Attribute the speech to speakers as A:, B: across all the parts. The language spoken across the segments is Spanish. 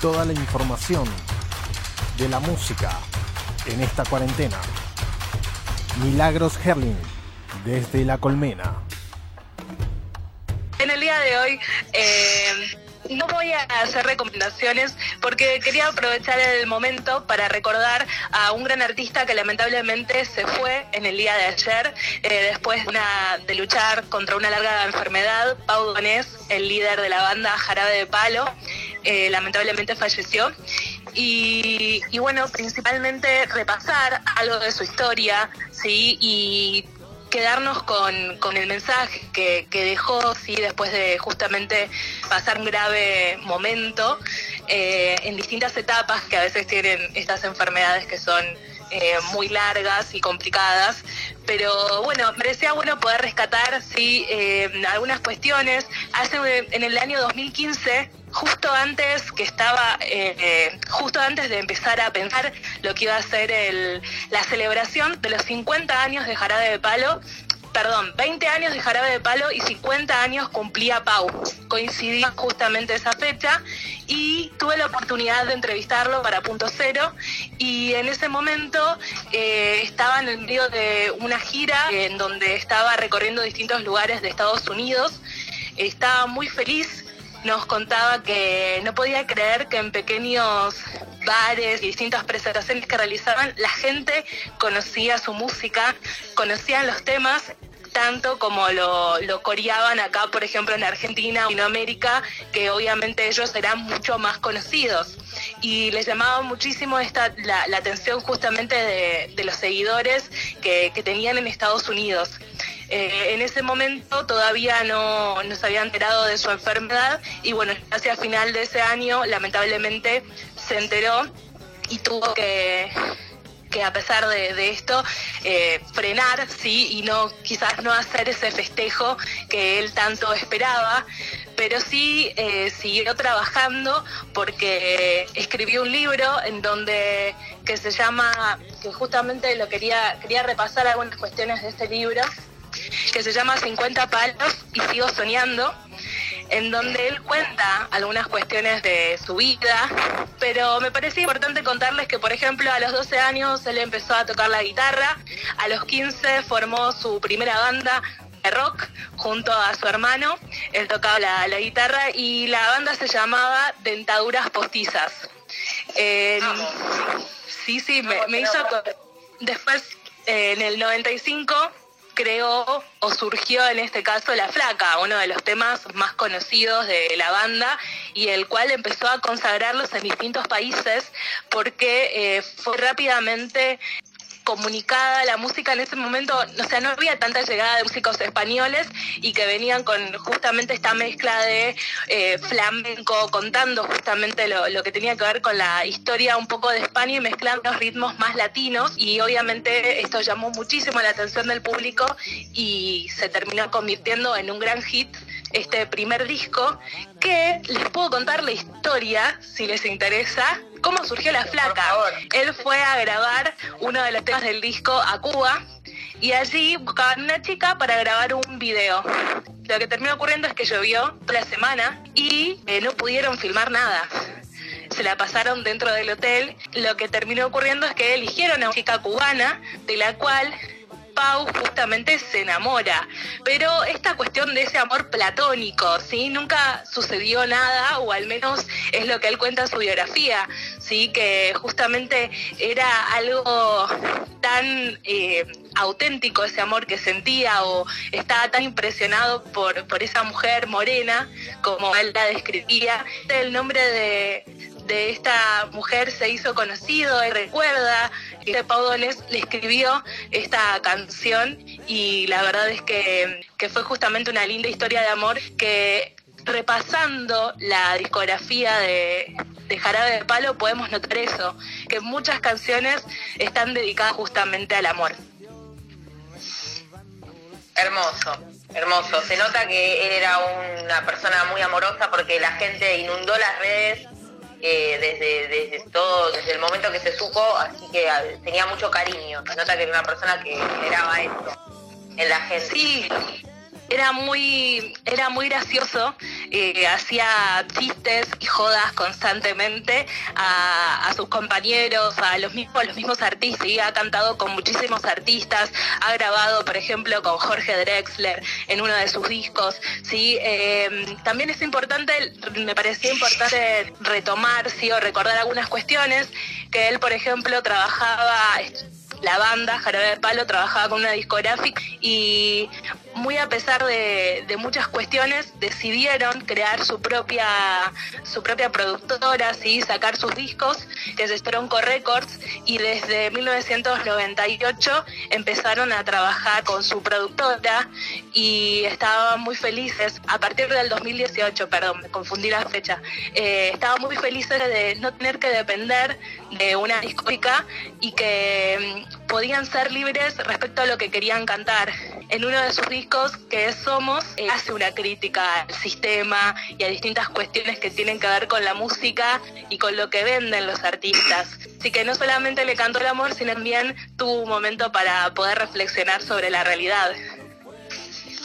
A: toda la información de la música en esta cuarentena. Milagros Herling, desde La Colmena.
B: En el día de hoy eh, no voy a hacer recomendaciones porque quería aprovechar el momento para recordar a un gran artista que lamentablemente se fue en el día de ayer eh, después de, de luchar contra una larga enfermedad. Pau Donés, el líder de la banda Jarabe de Palo, eh, lamentablemente falleció. Y, bueno, principalmente repasar algo de su historia, ¿sí? Y quedarnos con, con el mensaje que, que dejó, sí, después de justamente pasar un grave momento eh, en distintas etapas que a veces tienen estas enfermedades que son eh, muy largas y complicadas. Pero bueno, parecía bueno poder rescatar sí, eh, algunas cuestiones. Hace en el año 2015 justo antes que estaba, eh, eh, justo antes de empezar a pensar lo que iba a ser la celebración de los 50 años de Jarabe de Palo, perdón, 20 años de Jarabe de Palo y 50 años cumplía Pau. Coincidía justamente esa fecha y tuve la oportunidad de entrevistarlo para Punto Cero y en ese momento eh, estaba en el medio de una gira en donde estaba recorriendo distintos lugares de Estados Unidos. Estaba muy feliz nos contaba que no podía creer que en pequeños bares y distintas presentaciones que realizaban, la gente conocía su música, conocían los temas tanto como lo, coreaban acá, por ejemplo, en Argentina o en América, que obviamente ellos eran mucho más conocidos. Y les llamaba muchísimo esta, la, la atención justamente de, de los seguidores que, que tenían en Estados Unidos. Eh, en ese momento todavía no, no se había enterado de su enfermedad y bueno, hacia final de ese año lamentablemente se enteró y tuvo que, que a pesar de, esto eh, frenar, sí, y no quizás no hacer ese festejo que él tanto esperaba, pero sí eh, siguió trabajando porque escribió un libro en donde que se llama, que justamente lo quería, quería repasar algunas cuestiones de este libro, que se llama 50 palos y sigo soñando, en donde él cuenta algunas cuestiones de su vida, pero me parece importante contarles que, por ejemplo, a los 12 años él empezó a tocar la guitarra, a los 15 formó su primera banda de rock junto a su hermano, él tocaba la, la guitarra y la banda se llamaba Dentaduras Postizas. Eh, sí, sí, me, me hizo... Después, eh, en el 95 creó o surgió en este caso La Flaca, uno de los temas más conocidos de la banda y el cual empezó a consagrarlos en distintos países porque eh, fue rápidamente comunicada la música en ese momento, o sea, no había tanta llegada de músicos españoles y que venían con justamente esta mezcla de eh, flamenco, contando justamente lo, lo, que tenía que ver con la historia un poco de España y mezclando ritmos más latinos. Y obviamente esto llamó muchísimo la atención del público y se terminó convirtiendo en un gran hit este primer disco que les puedo contar la historia si les interesa cómo surgió la flaca. Él fue a grabar uno de los temas del disco a Cuba y allí buscaban una chica para grabar un video. Lo que terminó ocurriendo es que llovió toda la semana y eh, no pudieron filmar nada. Se la pasaron dentro del hotel. Lo que terminó ocurriendo es que eligieron a una chica cubana, de la cual Pau justamente se enamora. Pero esta cuestión de ese amor platónico, ¿sí? Nunca sucedió nada, o al menos es lo que él cuenta en su biografía, ¿sí? Que justamente era algo tan eh, auténtico ese amor que sentía o estaba tan impresionado por, por esa mujer morena como él la describía. El nombre de, de esta mujer se hizo conocido y recuerda que Pau Donés le escribió esta canción y la verdad es que, que fue justamente una linda historia de amor que repasando la discografía de, de Jarabe de Palo podemos notar eso, que muchas canciones están dedicadas justamente al amor.
C: Hermoso, hermoso. Se nota que él era una persona muy amorosa porque la gente inundó las redes eh, desde, desde todo, desde el momento que se supo, así que uh, tenía mucho cariño. Se nota que era una persona que generaba esto en la gente.
B: Era muy, era muy gracioso, eh, hacía chistes y jodas constantemente a, sus compañeros, a los mismos, los mismos artistas, ha cantado con muchísimos artistas, ha grabado, por ejemplo, con Jorge Drexler en uno de sus discos, ¿sí? Em, también es importante, me parecía importante retomar, ¿sí? o recordar algunas cuestiones, que él, por ejemplo, trabajaba la banda Jarabe de Palo trabajaba con una discográfica y muy a pesar de, muchas cuestiones decidieron crear su propia su propia productora, ¿sí? sacar sus discos, que es Stronco Records, y desde 1998 empezaron a trabajar con su productora y estaban muy felices, a partir del 2018, perdón, me confundí la fecha, eh, estaban muy felices de no tener que depender de una discográfica y que mm, podían ser libres respecto a lo que querían cantar. En uno de sus discos, que es Somos, eh, hace una crítica al sistema y a distintas cuestiones que tienen que ver con la música y con lo que venden los artistas. Así que no solamente le cantó el amor, sino también tuvo un momento para poder reflexionar sobre la realidad.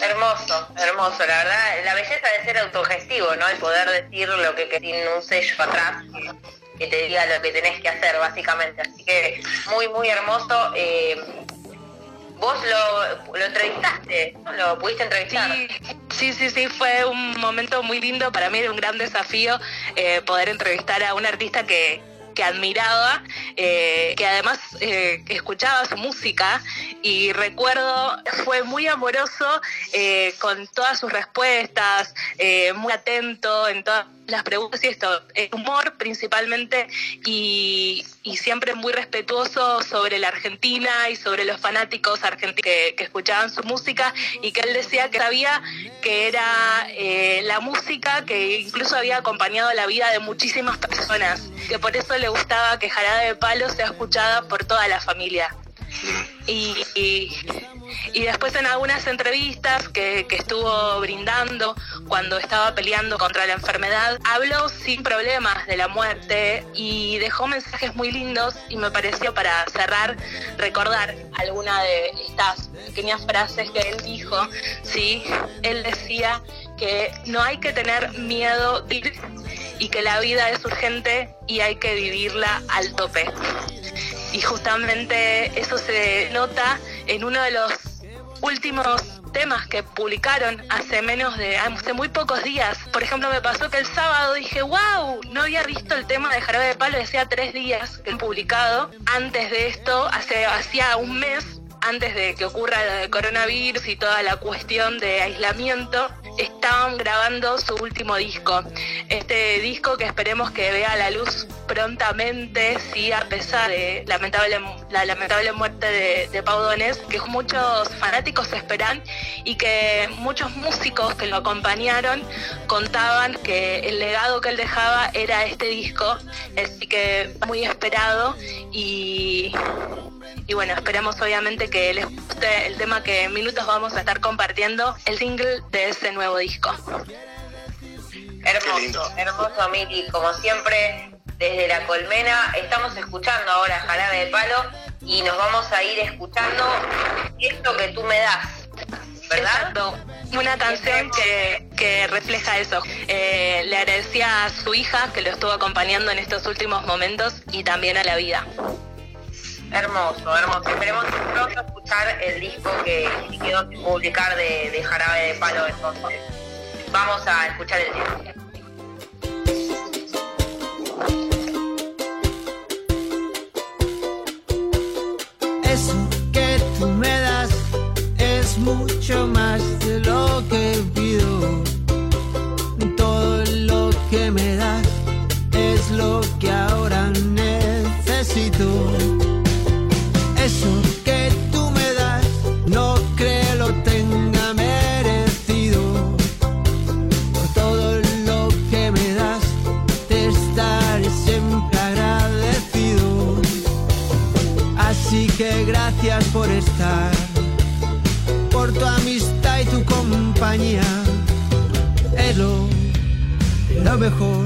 C: Hermoso, hermoso, la verdad, la belleza de ser autogestivo, ¿no? El poder decir lo que tiene un sello atrás que te diga lo que tenés que hacer, básicamente. Así que muy, muy hermoso. Eh, vos lo, lo, entrevistaste, ¿Lo pudiste entrevistar?
B: Sí, sí, sí, fue un momento muy lindo. Para mí era un gran desafío eh, poder entrevistar a un artista que, que admiraba, eh, que además eh, escuchaba su música y recuerdo, fue muy amoroso eh, con todas sus respuestas, muy atento en todas las preguntas y esto, humor principalmente y, siempre muy respetuoso sobre la Argentina y sobre los fanáticos argentinos que, escuchaban su música y que él decía que sabía que era la música que incluso había acompañado la vida de muchísimas personas, que por eso le gustaba que Jarabe de Palo sea escuchada por toda la familia. Y, y, después en algunas entrevistas que, que, estuvo brindando cuando estaba peleando contra la enfermedad, habló sin problemas de la muerte y dejó mensajes muy lindos y me pareció para cerrar recordar alguna de estas pequeñas frases que él dijo, ¿sí? Él decía que no hay que tener miedo y que la vida es urgente y hay que vivirla al tope. Y justamente eso se nota en uno de los últimos temas que publicaron hace menos de, hace muy pocos días. Por ejemplo, me pasó que el sábado dije, wow, no había visto el tema de Jarabe de Palo, decía tres días que publicado. Antes de esto, hace, hacía un mes, antes de que ocurra el coronavirus y toda la cuestión de aislamiento, estaban grabando su último disco. Este disco que esperemos que vea la luz prontamente, sí, a pesar de lamentable, la lamentable muerte de, de Pau Donés, que muchos fanáticos esperan y que muchos músicos que lo acompañaron contaban que el legado que él dejaba era este disco, así que muy esperado y y bueno, esperamos obviamente que les guste el tema que en minutos vamos a estar compartiendo, el single de ese nuevo disco.
C: Hermoso, hermoso Miki, como siempre, desde la colmena. Estamos escuchando ahora Jarabe de Palo y nos vamos a ir escuchando esto que tú me das, ¿verdad?
B: Una canción que, que refleja eso. Eh, le agradecía a su hija que lo estuvo acompañando en estos últimos momentos y también a la vida.
C: Hermoso, hermoso. Esperemos pronto escuchar el disco que quedó sin publicar de, de Jarabe de Palo entonces. Vamos a escuchar el disco.
D: Eso que tú me das es mucho más de lo que pido. Compañía. Es lo, mejor